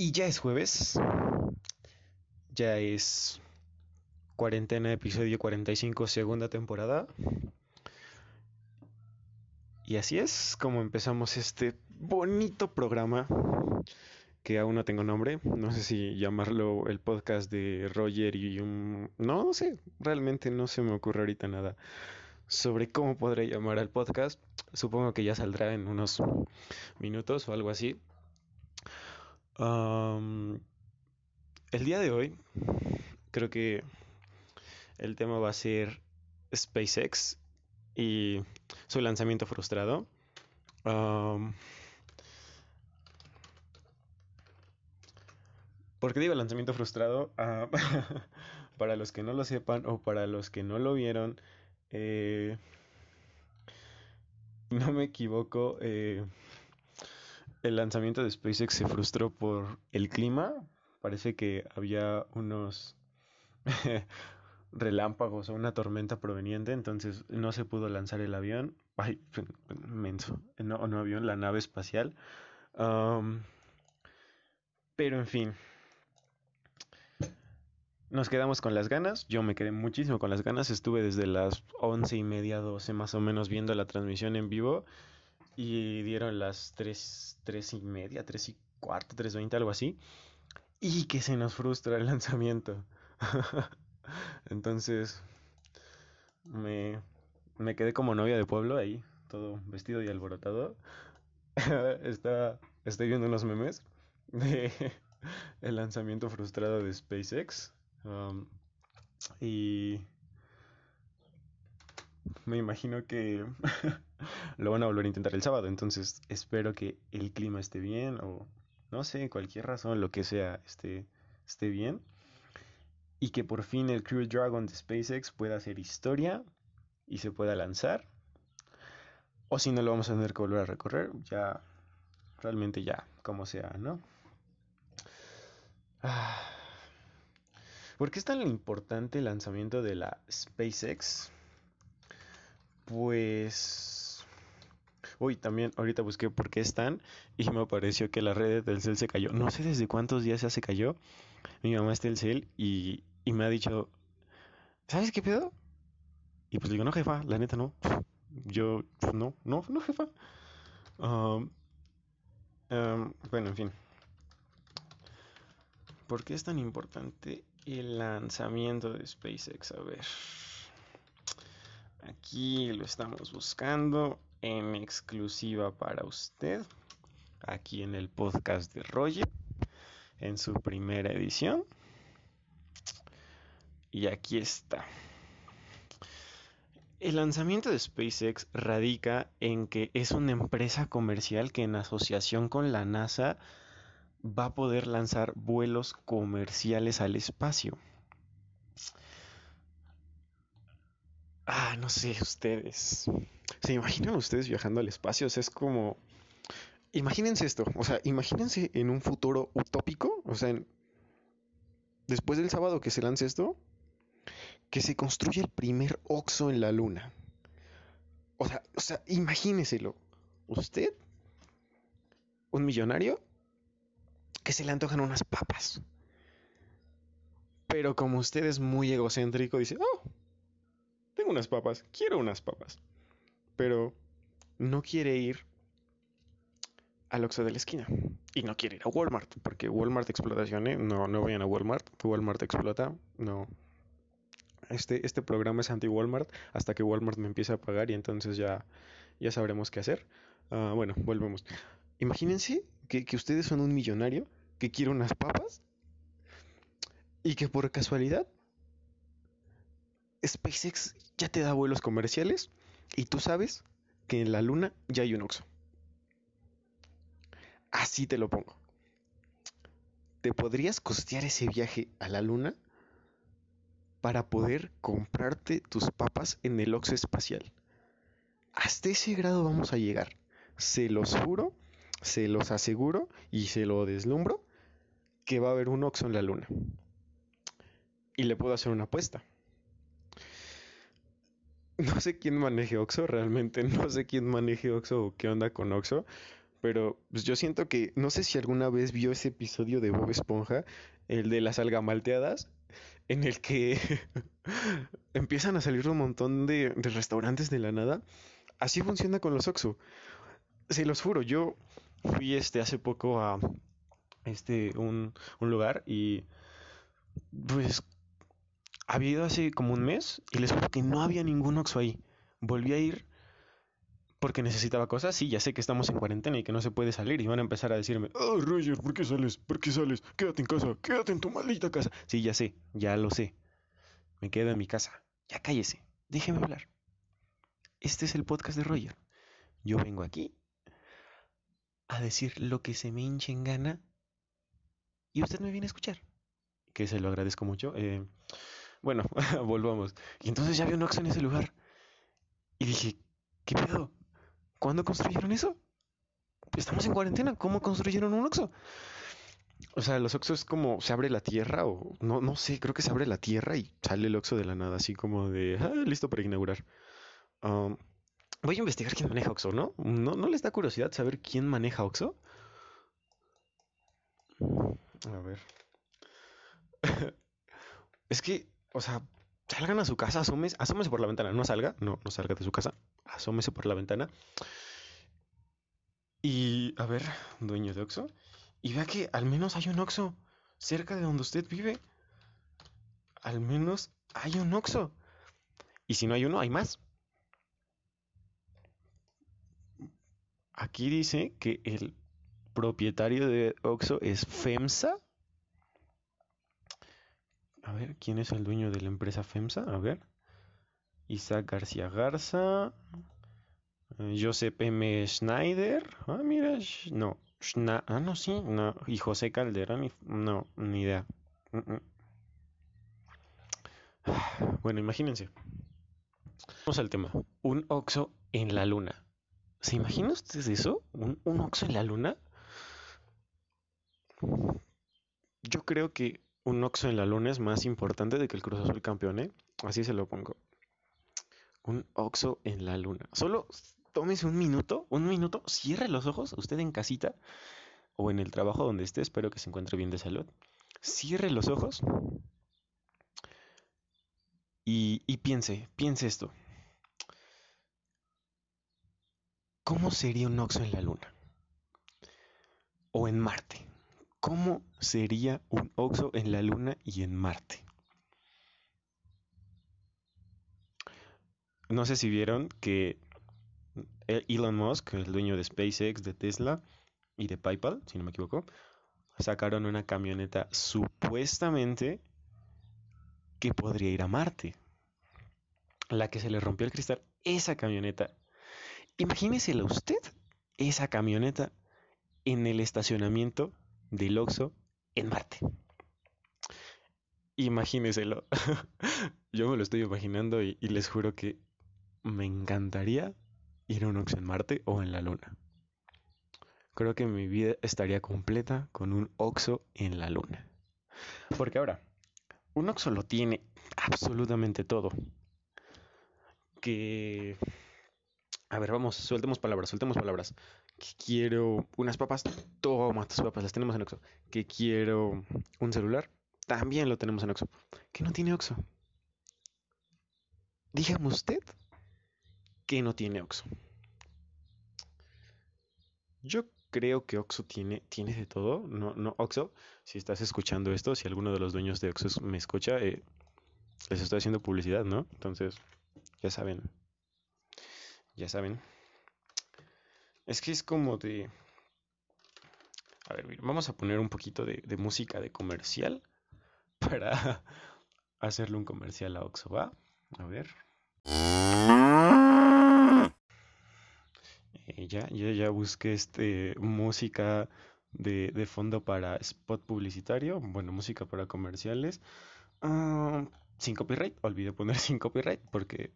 Y ya es jueves. Ya es cuarentena, episodio 45, segunda temporada. Y así es como empezamos este bonito programa que aún no tengo nombre. No sé si llamarlo el podcast de Roger y un... No, no sé, realmente no se me ocurre ahorita nada sobre cómo podré llamar al podcast. Supongo que ya saldrá en unos minutos o algo así. El día de hoy creo que el tema va a ser SpaceX y su lanzamiento frustrado. ¿Por qué digo lanzamiento frustrado? Ah, para los que no lo sepan o para los que no lo vieron, eh, no me equivoco, eh, el lanzamiento de SpaceX se frustró por el clima. Parece que había unos relámpagos o una tormenta proveniente, entonces no se pudo lanzar el avión. Ay, menso. No, no avión, la nave espacial. pero en fin. Nos quedamos con las ganas. Yo me quedé muchísimo con las ganas. Estuve desde las once y media, doce más o menos viendo la transmisión en vivo. Y dieron las tres, tres y media, tres y cuarto, tres veinte, algo así. Y que se nos frustra el lanzamiento. Entonces, me, me quedé como novia de pueblo ahí, todo vestido y alborotado. Está, estoy viendo unos memes de el lanzamiento frustrado de SpaceX. Um, y me imagino que lo van a volver a intentar el sábado. Entonces espero que el clima esté bien o no sé, cualquier razón, lo que sea, esté, esté bien y que por fin el Crew Dragon de SpaceX pueda hacer historia y se pueda lanzar. O si no lo vamos a tener que volver a recorrer, ya realmente ya, como sea, ¿no? Ah. ¿Por qué es tan importante el lanzamiento de la SpaceX? Pues... Uy, también ahorita busqué por qué están y me pareció que la red del cel se cayó. No sé desde cuántos días ya se cayó. Mi mamá está el cel y y me ha dicho, ¿sabes qué pedo? Y pues digo, no, jefa, la neta no. Yo, pues, no, no, no, jefa. bueno, en fin. ¿Por qué es tan importante el lanzamiento de SpaceX? A ver. Aquí lo estamos buscando en exclusiva para usted. Aquí en el podcast de Roger. En su primera edición. Y aquí está. El lanzamiento de SpaceX radica en que es una empresa comercial que en asociación con la NASA va a poder lanzar vuelos comerciales al espacio. Ah, no sé, ustedes. ¿Se imaginan ustedes viajando al espacio? O sea, es como... Imagínense esto, o sea, imagínense en un futuro utópico, o sea, después del sábado que se lance esto, que se construye el primer Oxo en la luna. O sea, o sea, imagíneselo. Usted, un millonario, que se le antojan unas papas. Pero como usted es muy egocéntrico, dice, oh, tengo unas papas, quiero unas papas. Pero no quiere ir al Oxxo de la esquina. Y no quiere ir a Walmart, porque Walmart explotación, no, no vayan a Walmart, Walmart explota, no, este, este programa es anti-Walmart hasta que Walmart me empiece a pagar y entonces ya, ya sabremos qué hacer. Ah, bueno, volvemos. Imagínense que, que ustedes son un millonario que quiere unas papas y que por casualidad SpaceX ya te da vuelos comerciales y tú sabes que en la luna ya hay un Oxxo. Así te lo pongo. ¿Te podrías costear ese viaje a la luna? para poder comprarte tus papas en el Oxxo espacial. Hasta ese grado vamos a llegar. Se los juro, se los aseguro y se lo deslumbro que va a haber un Oxxo en la luna. Y le puedo hacer una apuesta. No sé quién maneje Oxxo, realmente no sé quién maneje Oxxo o qué onda con Oxxo, Pero pues, yo siento que, no sé si alguna vez vio ese episodio de Bob Esponja, el de las algamalteadas, en el que empiezan a salir un montón de, de restaurantes de la nada. Así funciona con los Oxxo. Se los juro, yo fui este hace poco a este un, un lugar y pues había ido hace como un mes y les juro que no había ningún Oxxo ahí. Volví a ir porque necesitaba cosas. Sí, ya sé que estamos en cuarentena y que no se puede salir. Y van a empezar a decirme, oh, Roger, ¿por qué sales? ¿Por qué sales? Quédate en casa, quédate en tu maldita casa. Sí, ya sé, ya lo sé. Me quedo en mi casa. Ya cállese, déjeme hablar. Este es el podcast de Roger. Yo vengo aquí a decir lo que se me hinche en gana y usted me viene a escuchar. Que se lo agradezco mucho. Eh, bueno, volvamos. Y entonces ya había un Oxxo en ese lugar. Y dije, ¿qué pedo? ¿Cuándo construyeron eso? Estamos en cuarentena, ¿cómo construyeron un Oxxo? O sea, los Oxxo es como se abre la tierra o no, no sé, creo que se abre la tierra y sale el Oxxo de la nada, así como de, ah, listo para inaugurar. Um, voy a investigar quién maneja Oxxo, ¿no? ¿no? ¿No les da curiosidad saber quién maneja Oxxo? A ver. es que, o sea, salgan a su casa, asómese, asómese por la ventana, no salga, no, no salga de su casa, asómese por la ventana. Y, a ver, dueño de Oxxo, y vea que al menos hay un Oxxo cerca de donde usted vive. Al menos hay un Oxxo. Y si no hay uno, hay más. Aquí dice que el propietario de Oxxo es FEMSA. A ver, ¿quién es el dueño de la empresa FEMSA? A ver. Isaac García Garza. Eh, Josep M. Schneider. Ah, mira. No. ah, no, sí. Y José Calderón. No, ni idea. Bueno, imagínense. Vamos al tema. Un Oxxo en la luna. ¿Se imaginan ustedes eso? ¿Un, Oxxo en la luna? Yo creo que un Oxxo en la luna es más importante de que el Cruz Azul campeón, ¿eh? Así se lo pongo. Un Oxxo en la luna. Solo tómese un minuto, un minuto, cierre los ojos, usted en casita o en el trabajo donde esté, espero que se encuentre bien de salud. Cierre los ojos y, y piense, piense esto. ¿Cómo sería un Oxxo en la luna? O en Marte. ¿Cómo sería un Oxxo en la Luna y en Marte? No sé si vieron que Elon Musk, el dueño de SpaceX, de Tesla y de PayPal, si no me equivoco, sacaron una camioneta supuestamente que podría ir a Marte. La que se le rompió el cristal, esa camioneta. Imagínesela usted, esa camioneta en el estacionamiento del Oxxo en Marte. Imagíneselo. Yo me lo estoy imaginando y, y, les juro que me encantaría ir a un Oxxo en Marte o en la Luna. Creo que mi vida estaría completa con un Oxxo en la Luna. Porque ahora, un Oxxo lo tiene absolutamente todo. Que... A ver, vamos, sueltemos palabras, sueltemos palabras que quiero unas papas, toma tus papas, las tenemos en Oxxo. Que quiero un celular, también lo tenemos en Oxxo. Que no tiene Oxxo. Dígame usted que no tiene Oxxo. Yo creo que Oxxo tiene, tiene de todo. No, no, Oxxo, si estás escuchando esto, si alguno de los dueños de Oxxo me escucha, eh, les estoy haciendo publicidad, ¿no? Entonces, ya saben. Ya saben. Es que es como de... A ver, vamos a poner un poquito de, música de comercial para hacerle un comercial a Oxo, ¿va? A ver. Eh, ya, ya, ya busqué este música de, de, fondo para spot publicitario, bueno, música para comerciales. Uh, sin copyright, olvidé poner sin copyright porque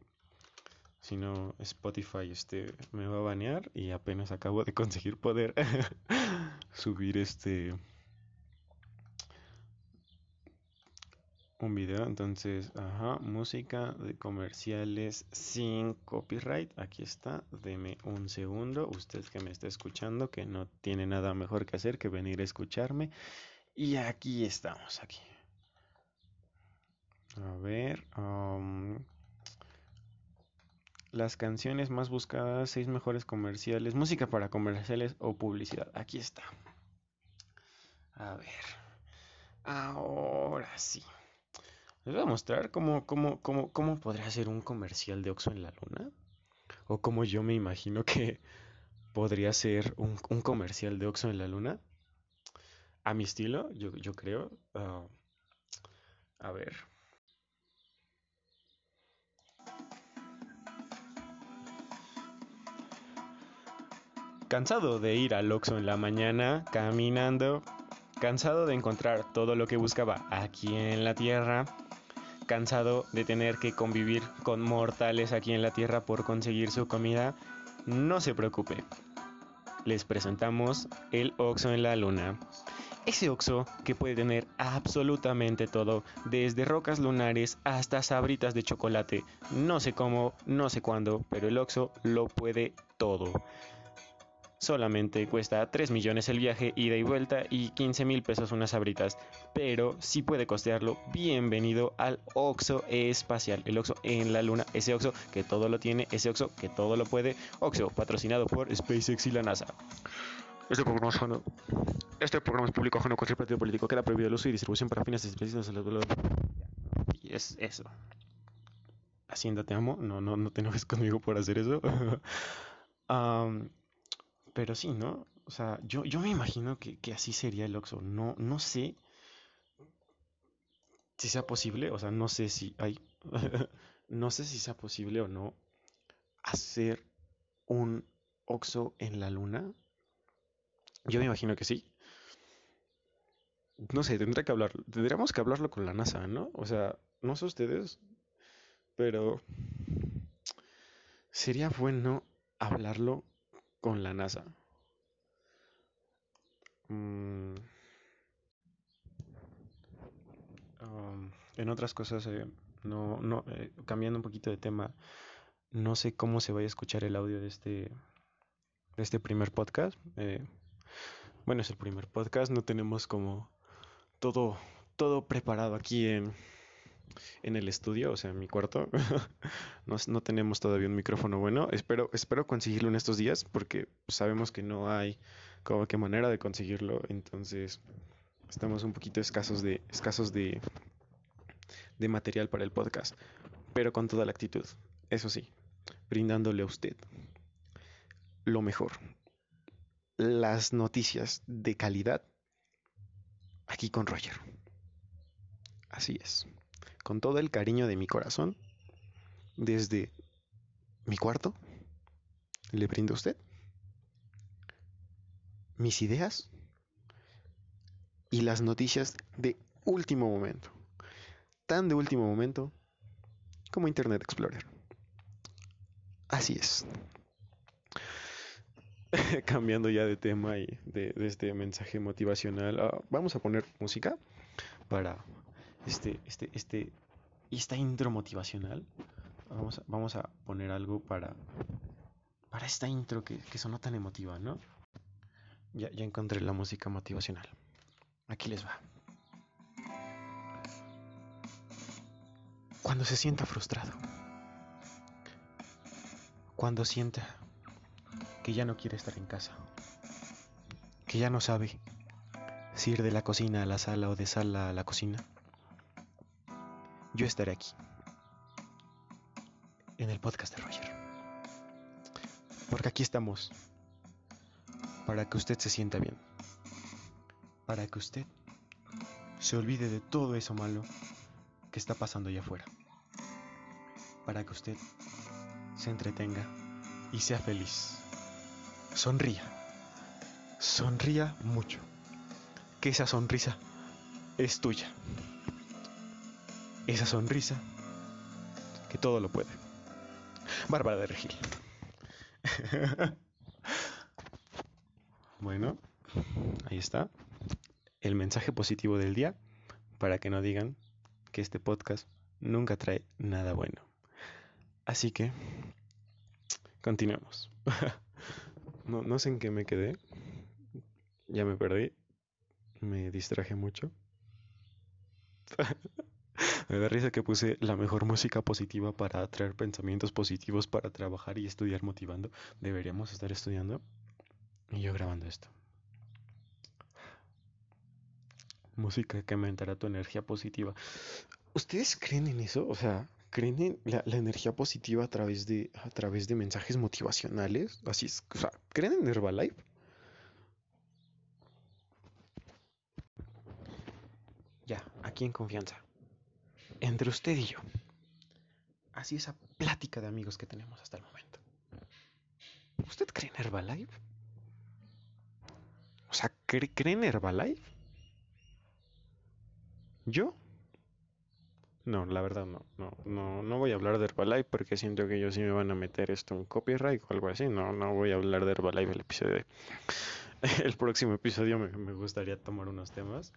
si no, Spotify este, me va a banear y apenas acabo de conseguir poder subir este un video, entonces, ajá, música de comerciales sin copyright. Aquí está, deme un segundo. Usted que me está escuchando, que no tiene nada mejor que hacer que venir a escucharme. Y aquí estamos, aquí. A ver, um, las canciones más buscadas, seis mejores comerciales, música para comerciales o publicidad. Aquí está. A ver. Ahora sí. Les voy a mostrar cómo, cómo, cómo, cómo podría ser un comercial de Oxxo en la luna. O cómo yo me imagino que podría ser un, comercial de Oxxo en la luna. A mi estilo, yo, yo creo. Ah, a ver. Cansado de ir al Oxxo en la mañana, caminando, cansado de encontrar todo lo que buscaba aquí en la Tierra, cansado de tener que convivir con mortales aquí en la Tierra por conseguir su comida, no se preocupe. Les presentamos el Oxo en la Luna. Ese Oxo que puede tener absolutamente todo, desde rocas lunares hasta sabritas de chocolate. No sé cómo, no sé cuándo, pero el Oxo lo puede todo. Solamente cuesta 3 millones el viaje ida y vuelta y 15 mil pesos unas abritas. Pero si puede costearlo, bienvenido al Oxo Espacial. El Oxo en la luna. Ese Oxo que todo lo tiene. Ese Oxo que todo lo puede. Oxo patrocinado por SpaceX y la NASA. Este programa es, este programa es público ajeno a cualquier partido político. Queda prohibido el uso y distribución para fines específicos. Y es eso. Hacienda, te amo. No, no, no te enojes conmigo por hacer eso. um, Pero sí, ¿no? O sea, yo, yo me imagino que, que así sería el Oxxo. No, no sé si sea posible, o sea, no sé si hay, no sé si sea posible o no hacer un Oxxo en la luna. Yo me imagino que sí. No sé, tendré que hablar, tendríamos que hablarlo con la NASA, ¿no? O sea, no sé ustedes, pero sería bueno hablarlo con la NASA. Mm. en otras cosas, eh, no, no, eh, cambiando un poquito de tema, no sé cómo se vaya a escuchar el audio de este, de este primer podcast. Eh, bueno, es el primer podcast, no tenemos como todo, todo preparado aquí en, en el estudio, o sea, en mi cuarto. no, tenemos todavía un micrófono bueno. Espero, espero conseguirlo en estos días porque sabemos que no hay como que manera de conseguirlo. Entonces, estamos un poquito escasos de, escasos de, de material para el podcast. Pero con toda la actitud. Eso sí, brindándole a usted lo mejor. Las noticias de calidad aquí con Roger. Así es con todo el cariño de mi corazón, desde mi cuarto, le brindo a usted mis ideas y las noticias de último momento, tan de último momento como Internet Explorer. Así es. Cambiando ya de tema y de, este mensaje motivacional, ah, vamos a poner música para este, este, este, esta intro motivacional. Vamos a, vamos a poner algo para, para esta intro que, que sonó tan emotiva, ¿no? Ya, ya encontré la música motivacional. Aquí les va. Cuando se sienta frustrado. Cuando sienta que ya no quiere estar en casa. Que ya no sabe si ir de la cocina a la sala o de sala a la cocina yo estaré aquí, en el podcast de Roger. Porque aquí estamos, para que usted se sienta bien, para que usted se olvide de todo eso malo que está pasando allá afuera, para que usted se entretenga y sea feliz. Sonría, sonría mucho, que esa sonrisa es tuya esa sonrisa que todo lo puede. Bárbara de Regil. bueno, ahí está. El mensaje positivo del día para que no digan que este podcast nunca trae nada bueno. Así que, continuemos. no, no sé en qué me quedé. Ya me perdí. Me distraje mucho. Me da risa que puse la mejor música positiva para traer pensamientos positivos para trabajar y estudiar motivando. Deberíamos estar estudiando y yo grabando esto. Música que aumentará tu energía positiva. ¿Ustedes creen en eso? O sea, ¿creen en la, energía positiva a través de a través de mensajes motivacionales? Así es, o sea, ¿creen en Herbalife? Ya, aquí en confianza entre usted y yo. Así esa plática de amigos que tenemos hasta el momento. ¿Usted cree en Herbalife? O sea, ¿cree, en Herbalife? ¿Yo? No, la verdad no, no, no, no voy a hablar de Herbalife porque siento que ellos sí me van a meter esto en copyright o algo así. No, no voy a hablar de Herbalife el episodio El próximo episodio me, me gustaría tomar unos temas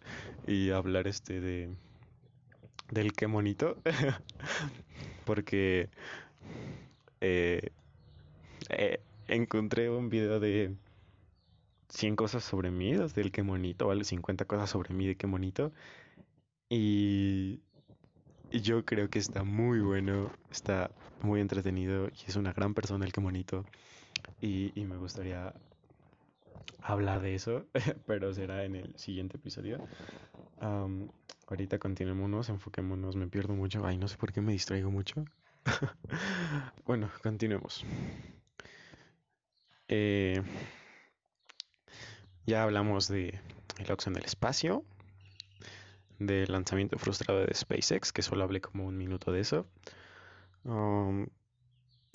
y hablar este de del qué monito. Porque eh, eh, encontré un video de 100 cosas sobre mí, del qué monito, ¿vale? 50 cosas sobre mí de qué monito. Y, yo creo que está muy bueno, está muy entretenido y es una gran persona el qué monito. Y me gustaría hablar de eso, pero será en el siguiente episodio. ahorita continuémonos, enfoquémonos, me pierdo mucho. Ay, no sé por qué me distraigo mucho. bueno, continuemos. Eh, ya hablamos de el Oxxo en el espacio, del lanzamiento frustrado de SpaceX, que solo hablé como un minuto de eso.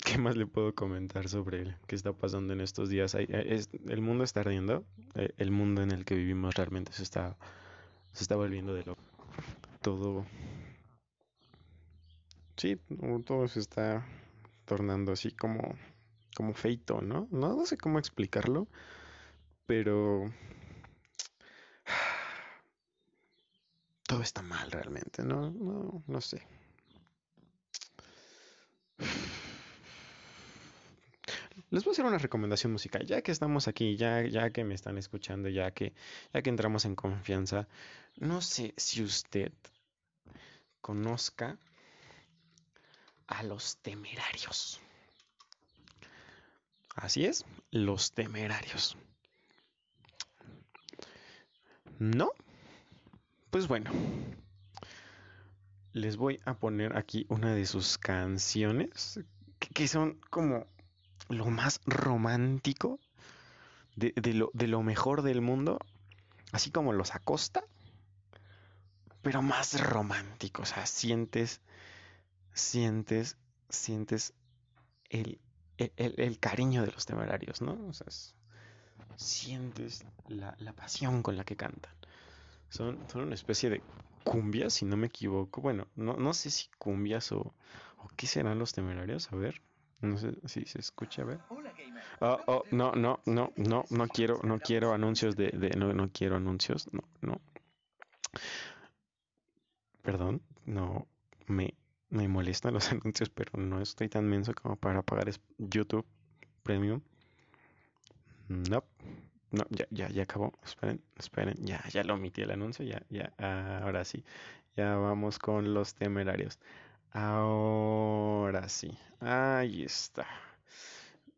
¿Qué más le puedo comentar sobre qué está pasando en estos días? Eh, el mundo está ardiendo, eh, el mundo en el que vivimos realmente se está, se está volviendo de lo todo. Sí, todo se está tornando así como, como feito, ¿no? ¿no? No sé cómo explicarlo, pero todo está mal realmente, ¿no? No, no sé. Les voy a hacer una recomendación musical, ya que estamos aquí, ya, ya que me están escuchando, ya que, ya que entramos en confianza. No sé si usted conozca a los temerarios. Así es, los temerarios. ¿No? Pues bueno, les voy a poner aquí una de sus canciones que son como lo más romántico de, lo, de lo mejor del mundo, así como los acosta, pero más romántico, o sea, sientes, sientes, sientes el, el, cariño de los temerarios, ¿no? O sea, sientes la, pasión con la que cantan. Son, son una especie de cumbias, si no me equivoco. Bueno, no, no sé si cumbias o, o qué serán los temerarios, a ver. No sé si se escucha, a ver. Oh, oh, no, no, no, no, no quiero, no quiero anuncios de, de no, no quiero anuncios, no, no. Perdón, no me, me molestan los anuncios, pero no estoy tan menso como para pagar YouTube Premium. No, no, ya, ya, ya acabó. Esperen, esperen, ya, ya lo omití el anuncio, ya, ya, ahora sí. Ya vamos con los temerarios. Ahora sí, ahí está.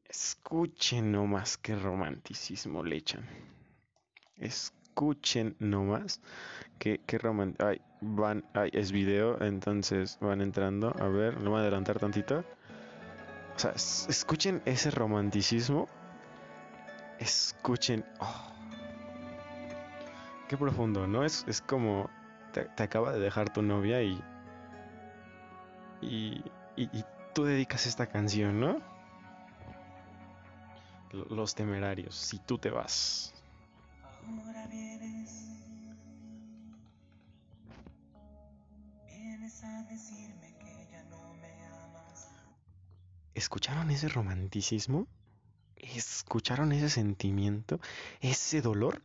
Escuchen nomás qué romanticismo le echan. Escuchen nomás qué, qué romanticismo. Ay, van, ay, es video, entonces van entrando. A ver, lo voy a adelantar tantito. O sea, escuchen ese romanticismo. Escuchen. Oh. Qué profundo, ¿no? Es, es como te acaba de dejar tu novia y y, tú dedicas esta canción, ¿no? Los temerarios, si tú te vas. Ahora vienes, vienes a decirme que ya no me amas. ¿Escucharon ese romanticismo? ¿Escucharon ese sentimiento? ¿Ese dolor?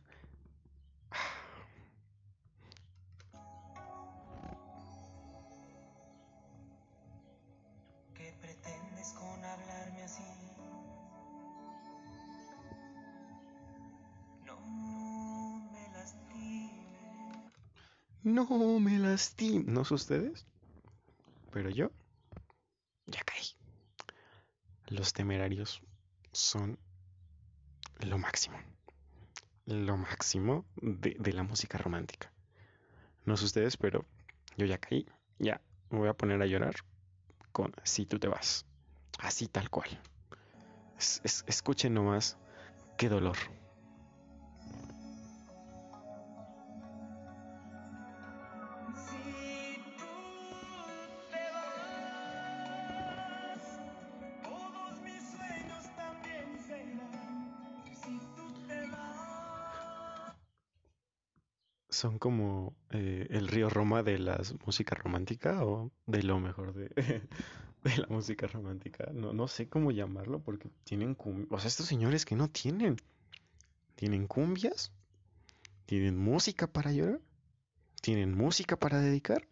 No me lastimo. ¿No sé ustedes? Pero yo ya caí. Los temerarios son lo máximo. Lo máximo de, de la música romántica. No sé ustedes, pero yo ya caí. Ya me voy a poner a llorar con Si tú te vas. Así tal cual. Es, es, escuchen nomás qué dolor. Son como eh, el río Roma de la música romántica o de lo mejor de, la música romántica. No, no sé cómo llamarlo porque tienen cum- O sea, estos señores que no tienen. Tienen cumbias. Tienen música para llorar. Tienen música para dedicar.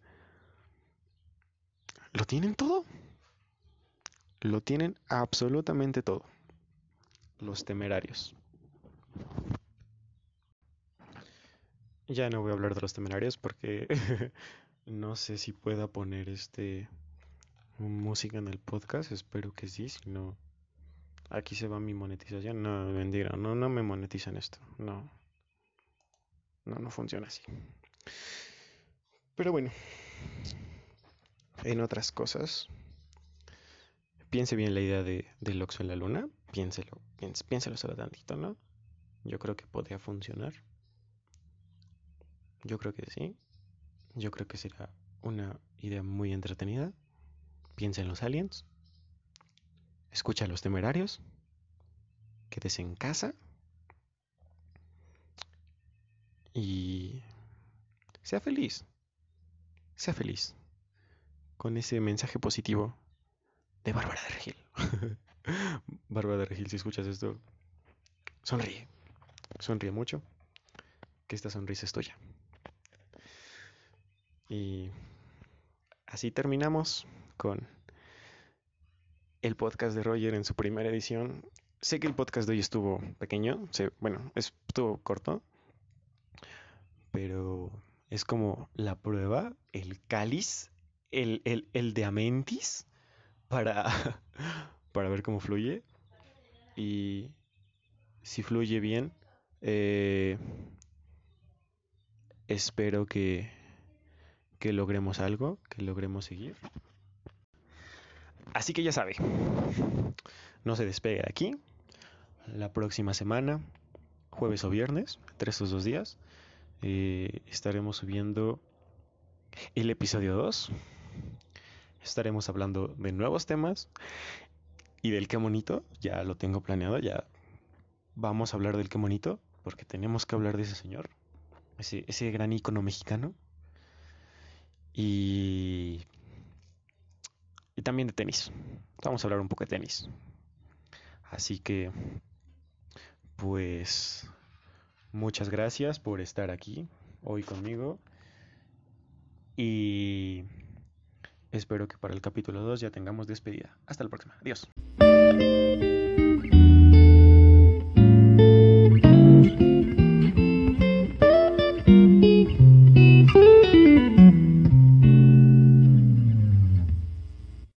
Lo tienen todo. Lo tienen absolutamente todo. Los temerarios. Ya no voy a hablar de los temerarios porque no sé si pueda poner este música en el podcast. Espero que sí, si no aquí se va mi monetización. No, mentira, no, no me monetizan esto. No. No, no funciona así. Pero bueno, en otras cosas, piense bien la idea de, del Oxxo en la luna. Piénselo, piéns- piénselo solo tantito, ¿no? Yo creo que podría funcionar. Yo creo que sí. Yo creo que será una idea muy entretenida. Piensa en los aliens. Escucha a los temerarios. Quédese en casa. Y sea feliz. Sea feliz. Con ese mensaje positivo de Bárbara de Regil. Bárbara de Regil, si escuchas esto, sonríe. Sonríe mucho. Que esta sonrisa es tuya. Y así terminamos con el podcast de Roger en su primera edición. Sé que el podcast de hoy estuvo pequeño, se- bueno, estuvo corto, pero es como la prueba, el cáliz, el, el, el de Amentis para, para ver cómo fluye. Y si fluye bien, eh, espero que, que logremos algo, que logremos seguir. Así que ya sabe, no se despegue de aquí. La próxima semana, jueves o viernes, entre estos dos días, eh, estaremos subiendo el episodio 2. Estaremos hablando de nuevos temas y del qué bonito. Ya lo tengo planeado, ya vamos a hablar del qué bonito, porque tenemos que hablar de ese señor, ese, ese gran ícono mexicano. Y, y también de tenis. Vamos a hablar un poco de tenis. Así que, pues, muchas gracias por estar aquí hoy conmigo. Y espero que para el capítulo 2 ya tengamos despedida. Hasta la próxima. Adiós.